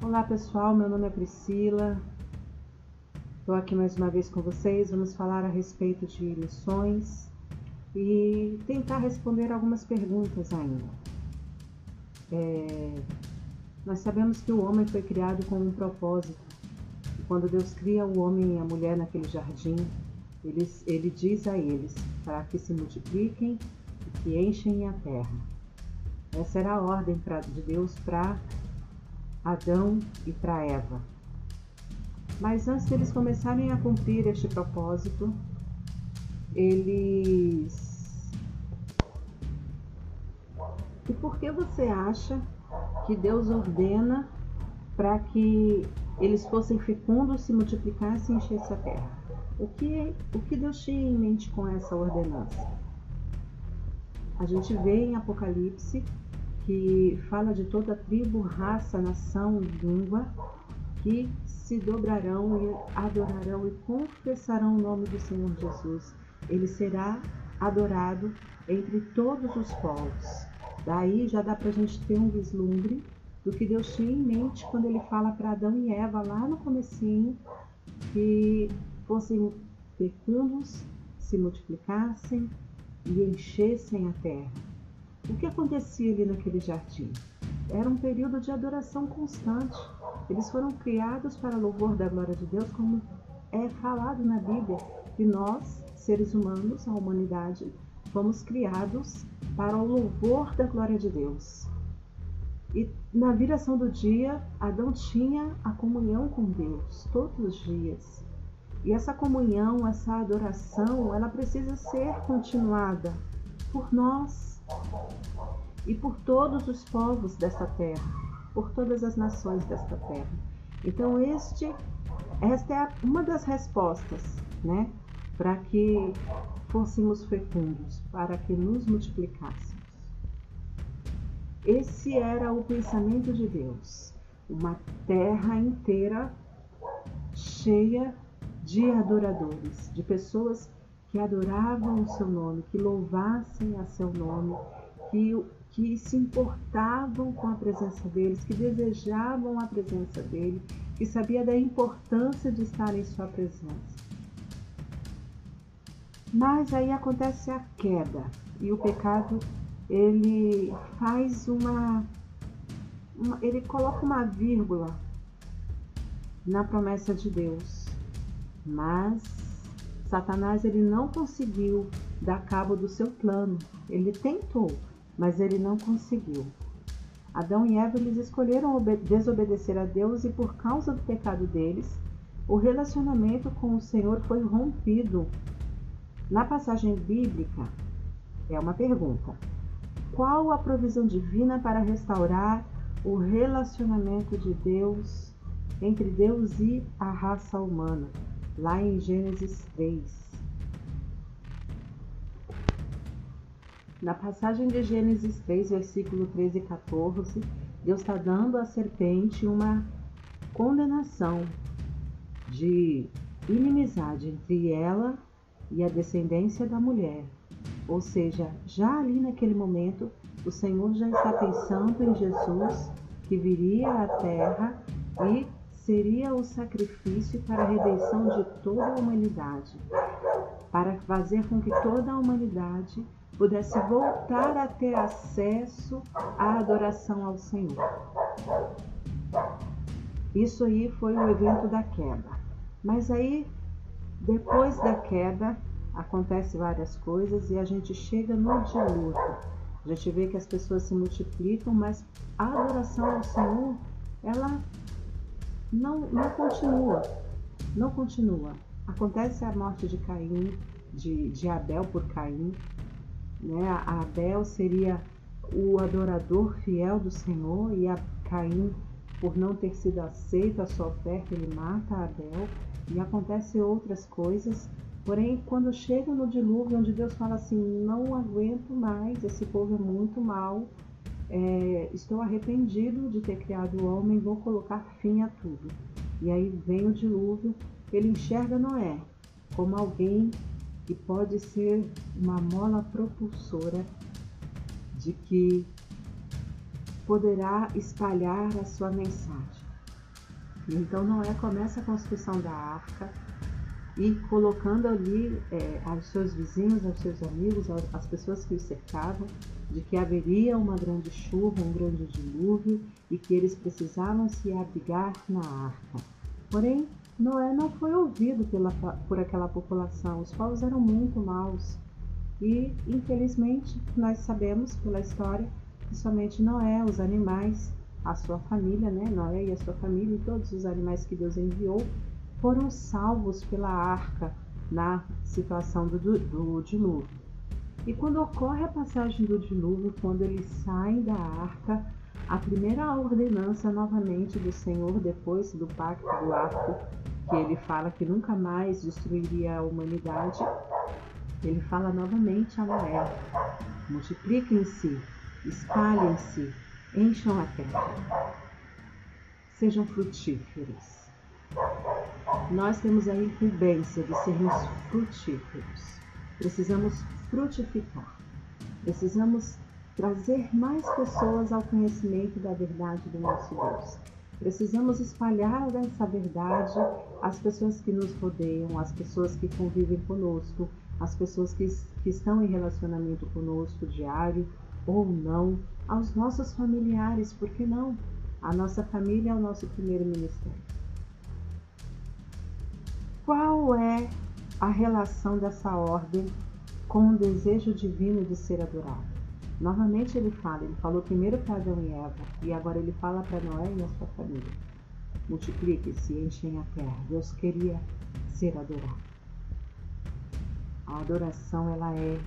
Olá pessoal, meu nome é Priscila. Estou aqui mais uma vez com vocês. Vamos falar a respeito de missões e tentar responder algumas perguntas ainda. É... Nós sabemos que o homem foi criado com um propósito. Quando Deus cria o homem e a mulher naquele jardim, ele, ele diz a eles para que se multipliquem e que enchem a terra. Essa era a ordem pra, de Deus para Adão e para Eva. Mas antes deles começarem a cumprir este propósito, eles. E por que você acha que Deus ordena para que eles fossem fecundos, se multiplicassem e enchessem a terra? O que, o que Deus tinha em mente com essa ordenança? A gente vê em Apocalipse que fala de toda tribo, raça, nação e língua que se dobrarão e adorarão e confessarão o nome do Senhor Jesus. Ele será adorado entre todos os povos. Daí já dá para a gente ter um vislumbre do que Deus tinha em mente quando ele fala para Adão e Eva lá no comecinho que fossem fecundos, se multiplicassem e enchessem a terra. O que acontecia ali naquele jardim? Era um período de adoração constante. Eles foram criados para louvor da glória de Deus, como é falado na Bíblia, que nós, seres humanos, a humanidade, fomos criados para o louvor da glória de Deus. E na viração do dia, Adão tinha a comunhão com Deus todos os dias. E essa comunhão, essa adoração, ela precisa ser continuada por nós, e por todos os povos desta terra, por todas as nações desta terra. Então este, esta é uma das respostas, né, para que fôssemos fecundos, para que nos multiplicássemos. Esse era o pensamento de Deus, uma terra inteira cheia de adoradores, de pessoas que adoravam o seu nome, que louvassem a seu nome, que, que se importavam com a presença deles, que desejavam a presença dele, que sabia da importância de estar em sua presença. Mas aí acontece a queda e o pecado ele faz uma, uma ele coloca uma vírgula na promessa de Deus. Mas Satanás ele não conseguiu dar cabo do seu plano. Ele tentou, mas ele não conseguiu. Adão e Eva eles escolheram desobedecer a Deus e por causa do pecado deles, o relacionamento com o Senhor foi rompido. Na passagem bíblica, é uma pergunta: qual a provisão divina para restaurar o relacionamento de Deus entre Deus e a raça humana? Lá em Gênesis 3. Na passagem de Gênesis 3, versículo 13 e 14, Deus está dando à serpente uma condenação de inimizade entre ela e a descendência da mulher. Ou seja, já ali naquele momento, o Senhor já está pensando em Jesus que viria à terra e seria o sacrifício para a redenção de toda a humanidade, para fazer com que toda a humanidade pudesse voltar a ter acesso à adoração ao Senhor. Isso aí foi o evento da queda. Mas aí, depois da queda, acontece várias coisas e a gente chega no dilúvio. A gente vê que as pessoas se multiplicam, mas a adoração ao Senhor, ela não, não continua. Não continua. Acontece a morte de Caim, de, de Abel por Caim. Né? Abel seria o adorador fiel do Senhor e a Caim, por não ter sido aceita a sua oferta, ele mata Abel. E acontece outras coisas. Porém, quando chega no dilúvio, onde Deus fala assim: não aguento mais, esse povo é muito mal, é, estou arrependido de ter criado o homem, vou colocar fim a tudo. E aí vem o dilúvio, ele enxerga Noé como alguém que pode ser uma mola propulsora de que poderá espalhar a sua mensagem. Então Noé começa a construção da arca e colocando ali é, aos seus vizinhos, aos seus amigos, às pessoas que o cercavam, de que haveria uma grande chuva, um grande dilúvio e que eles precisavam se abrigar na arca. Porém, Noé não foi ouvido pela, por aquela população. Os povos eram muito maus. E, infelizmente, nós sabemos pela história que somente Noé, os animais, a sua família, né? Noé e a sua família e todos os animais que Deus enviou foram salvos pela arca na situação do, do dilúvio. E quando ocorre a passagem do dilúvio, quando eles saem da arca, a primeira ordenança novamente do Senhor, depois do pacto do arco, que ele fala que nunca mais destruiria a humanidade, ele fala novamente a Noé: multipliquem-se, espalhem-se, encham a terra, sejam frutíferos. Nós temos a incumbência de sermos frutíferos. Precisamos frutificar. Precisamos trazer mais pessoas ao conhecimento da verdade do nosso Deus. Precisamos espalhar essa verdade às pessoas que nos rodeiam, às pessoas que convivem conosco, às pessoas que, que estão em relacionamento conosco diário ou não, aos nossos familiares, por que não? A nossa família é o nosso primeiro ministério. Qual é a relação dessa ordem com o desejo divino de ser adorado? Novamente ele fala, ele falou primeiro para Adão e Eva, e agora ele fala para Noé e a sua família. Multiplique-se enchem a terra. Deus queria ser adorado. A adoração ela é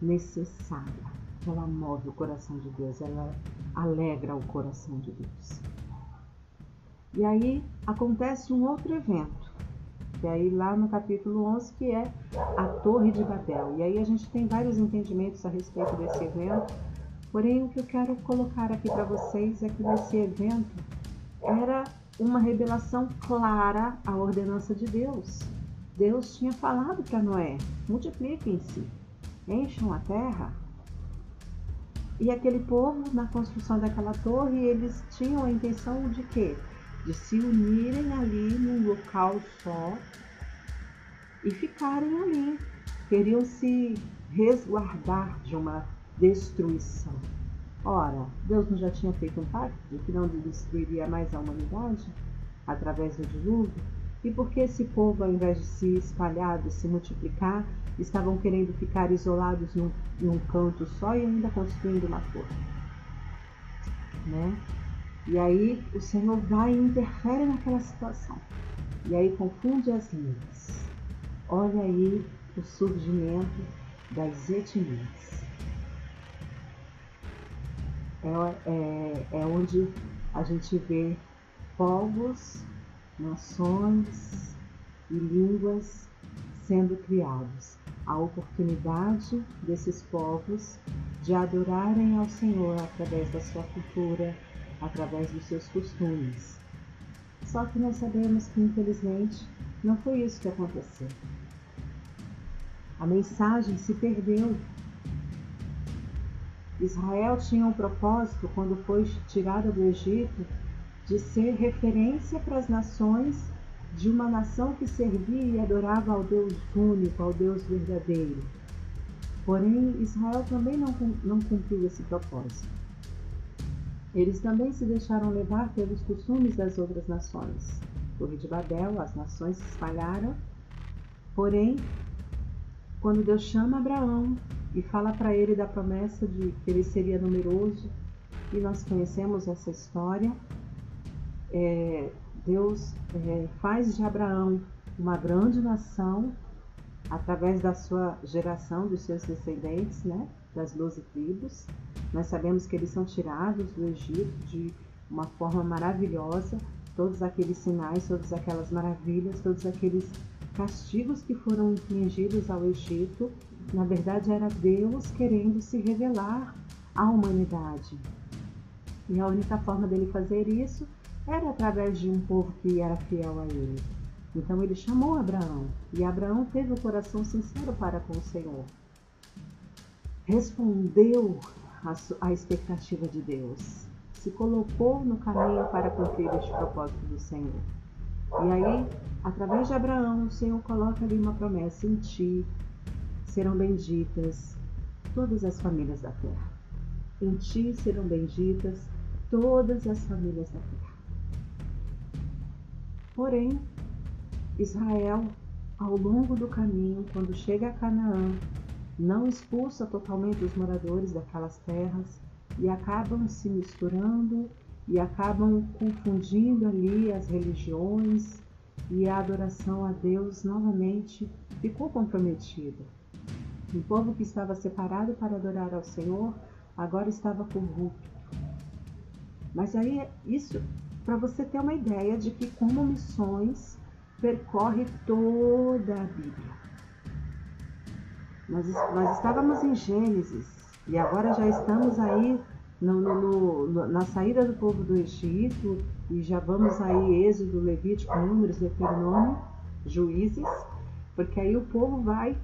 necessária. Ela move o coração de Deus, ela alegra o coração de Deus. E aí acontece um outro evento aí lá no capítulo 11, que é a Torre de Babel. E aí a gente tem vários entendimentos a respeito desse evento, porém o que eu quero colocar aqui para vocês é que nesse evento era uma revelação clara à ordenança de Deus. Deus tinha falado para Noé: multipliquem-se, encham a terra. E aquele povo, na construção daquela torre, eles tinham a intenção de quê? De se unirem ali num local só e ficarem ali. Queriam se resguardar de uma destruição. Ora, Deus não já tinha feito um pacto de que não destruiria mais a humanidade através do dilúvio? E por que esse povo, ao invés de se espalhar, de se multiplicar, estavam querendo ficar isolados num, num canto só e ainda construindo uma torre? Né? E aí o Senhor vai e interfere naquela situação. E aí confunde as línguas. Olha aí o surgimento das etnias. É, é, é onde a gente vê povos, nações e línguas sendo criados. A oportunidade desses povos de adorarem ao Senhor através da sua cultura, através dos seus costumes. Só que nós sabemos que, infelizmente, não foi isso que aconteceu. A mensagem se perdeu. Israel tinha um propósito, quando foi tirada do Egito, de ser referência para as nações de uma nação que servia e adorava ao Deus único, ao Deus verdadeiro. Porém, Israel também não, não cumpriu esse propósito. Eles também se deixaram levar pelos costumes das outras nações. Torre de Babel, as nações se espalharam. Porém, quando Deus chama Abraão e fala para ele da promessa de que ele seria numeroso, e nós conhecemos essa história, é, Deus é, faz de Abraão uma grande nação através da sua geração, dos seus descendentes, né, das doze tribos. Nós sabemos que eles são tirados do Egito de uma forma maravilhosa, todos aqueles sinais, todas aquelas maravilhas, todos aqueles castigos que foram infligidos ao Egito, na verdade era Deus querendo se revelar à humanidade. E a única forma dele fazer isso era através de um povo que era fiel a ele. Então ele chamou Abraão, e Abraão teve o coração sincero para com o Senhor. Respondeu a, expectativa de Deus. se colocou no caminho para cumprir este propósito do Senhor. E aí, através de Abraão, o Senhor coloca ali uma promessa: em ti serão benditas todas as famílias da terra. Em ti serão benditas todas as famílias da terra. Porém, Israel, ao longo do caminho, quando chega a Canaã, não expulsa totalmente os moradores daquelas terras e acabam se misturando e acabam confundindo ali as religiões e a adoração a Deus novamente ficou comprometida. Um povo que estava separado para adorar ao Senhor agora estava corrupto. Mas aí isso para você ter uma ideia de que como missões percorre toda a Bíblia. Nós, nós estávamos em Gênesis e agora já estamos aí no, no, no, na saída do povo do Egito e já vamos aí Êxodo, Levítico, Números, Deuteronômio, Juízes, porque aí o povo vai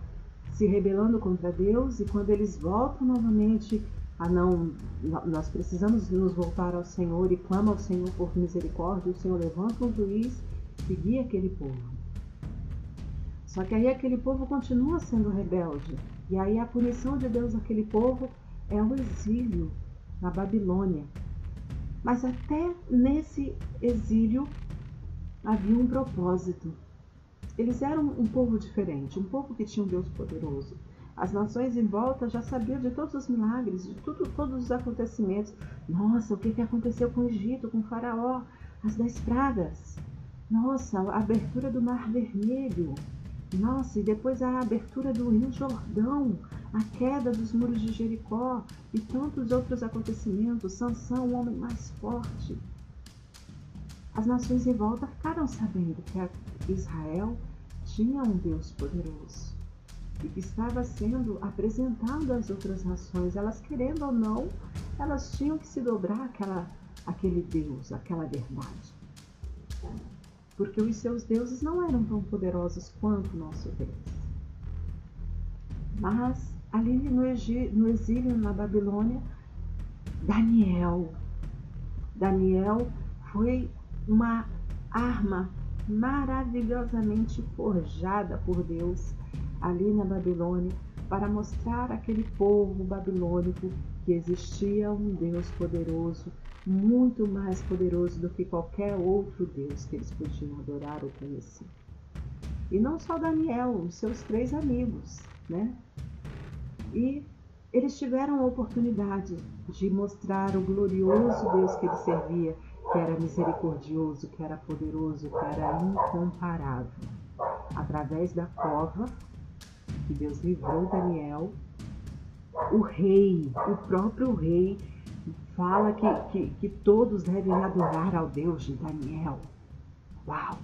se rebelando contra Deus e quando eles voltam novamente a não nós precisamos nos voltar ao Senhor e clama ao Senhor por misericórdia, o Senhor levanta um juiz e guia aquele povo. Só que aí aquele povo continua sendo rebelde. E aí a punição de Deus àquele povo é o exílio na Babilônia. Mas até nesse exílio havia um propósito. Eles eram um povo diferente, um povo que tinha um Deus poderoso. As nações em volta já sabiam de todos os milagres, de tudo, todos os acontecimentos. Nossa, o que, que aconteceu com o Egito, com o Faraó, as dez pragas. Nossa, a abertura do Mar Vermelho. Nossa, e depois a abertura do Rio Jordão, a queda dos muros de Jericó e tantos outros acontecimentos. Sansão, o homem mais forte. As nações em volta ficaram sabendo que Israel tinha um Deus poderoso e que estava sendo apresentado às outras nações. Elas, querendo ou não, elas tinham que se dobrar àquela, àquele Deus, àquela verdade porque os seus deuses não eram tão poderosos quanto nosso Deus. Mas ali no, no exílio na Babilônia, Daniel, Daniel foi uma arma maravilhosamente forjada por Deus ali na Babilônia para mostrar àquele povo babilônico que existia um Deus poderoso muito mais poderoso do que qualquer outro Deus que eles podiam adorar ou conhecer. E não só Daniel, os seus três amigos, né? E eles tiveram a oportunidade de mostrar o glorioso Deus que ele servia, que era misericordioso, que era poderoso, que era incomparável. Através da cova que Deus livrou Daniel, o rei, o próprio rei, fala que, que, que todos devem adorar ao Deus de Daniel. Uau!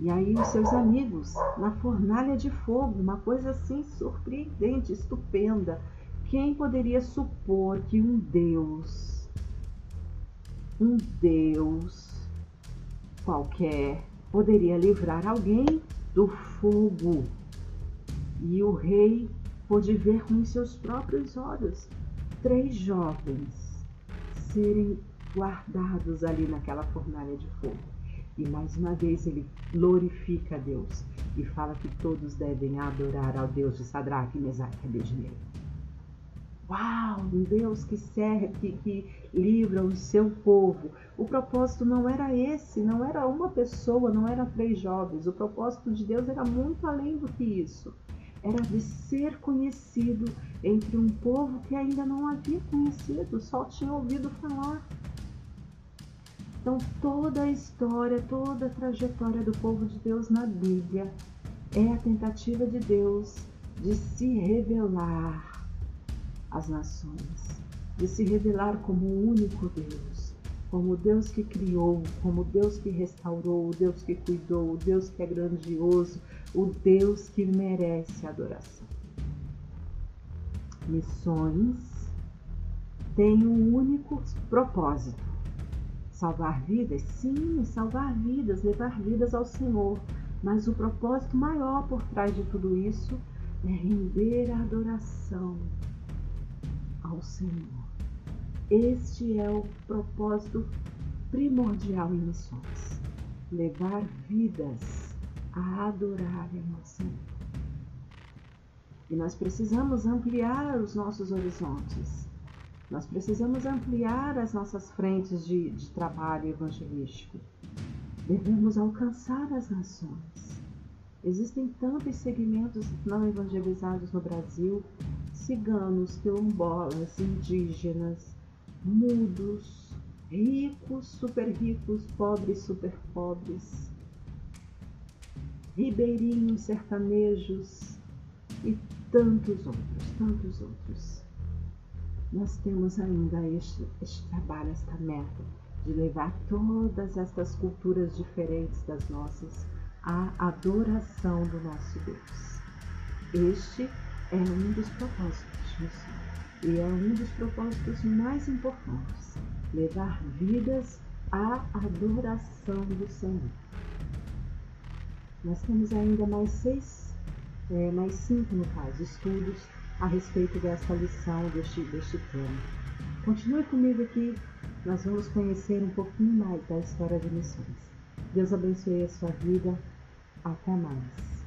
E aí os seus amigos na fornalha de fogo, uma coisa assim surpreendente, estupenda. Quem poderia supor que um Deus, um Deus qualquer, poderia livrar alguém do fogo? E o rei pôde ver com seus próprios olhos três jovens serem guardados ali naquela fornalha de fogo. E mais uma vez ele glorifica a Deus e fala que todos devem adorar ao Deus de Sadraque, Mesaque e Abednego. Uau, um Deus que serve, que, que livra o seu povo. O propósito não era esse, não era uma pessoa, não eram três jovens. O propósito de Deus era muito além do que isso era de ser conhecido entre um povo que ainda não havia conhecido, só tinha ouvido falar. Então, toda a história, toda a trajetória do povo de Deus na Bíblia é a tentativa de Deus de se revelar às nações, de se revelar como o único Deus, como o Deus que criou, como o Deus que restaurou, o Deus que cuidou, o Deus que é grandioso, o Deus que merece adoração. Missões têm um único propósito: salvar vidas, sim, salvar vidas, levar vidas ao Senhor. Mas o propósito maior por trás de tudo isso é render a adoração ao Senhor. Este é o propósito primordial em missões: levar vidas a adorarem ao Senhor. E nós precisamos ampliar os nossos horizontes. Nós precisamos ampliar as nossas frentes de, de trabalho evangelístico. Devemos alcançar as nações. Existem tantos segmentos não evangelizados no Brasil: ciganos, quilombolas, indígenas, mudos, ricos, super ricos, pobres, super pobres, ribeirinhos, sertanejos e tantos outros, tantos outros. Nós temos ainda este, este trabalho, esta meta de levar todas estas culturas diferentes das nossas à adoração do nosso Deus. Este é um dos propósitos de missão e é um dos propósitos mais importantes: levar vidas à adoração do Senhor. Nós temos ainda mais seis é, mais cinco, no caso, estudos a respeito desta lição, deste, deste tema. Continue comigo aqui, nós vamos conhecer um pouquinho mais da história de missões. Deus abençoe a sua vida. Até mais.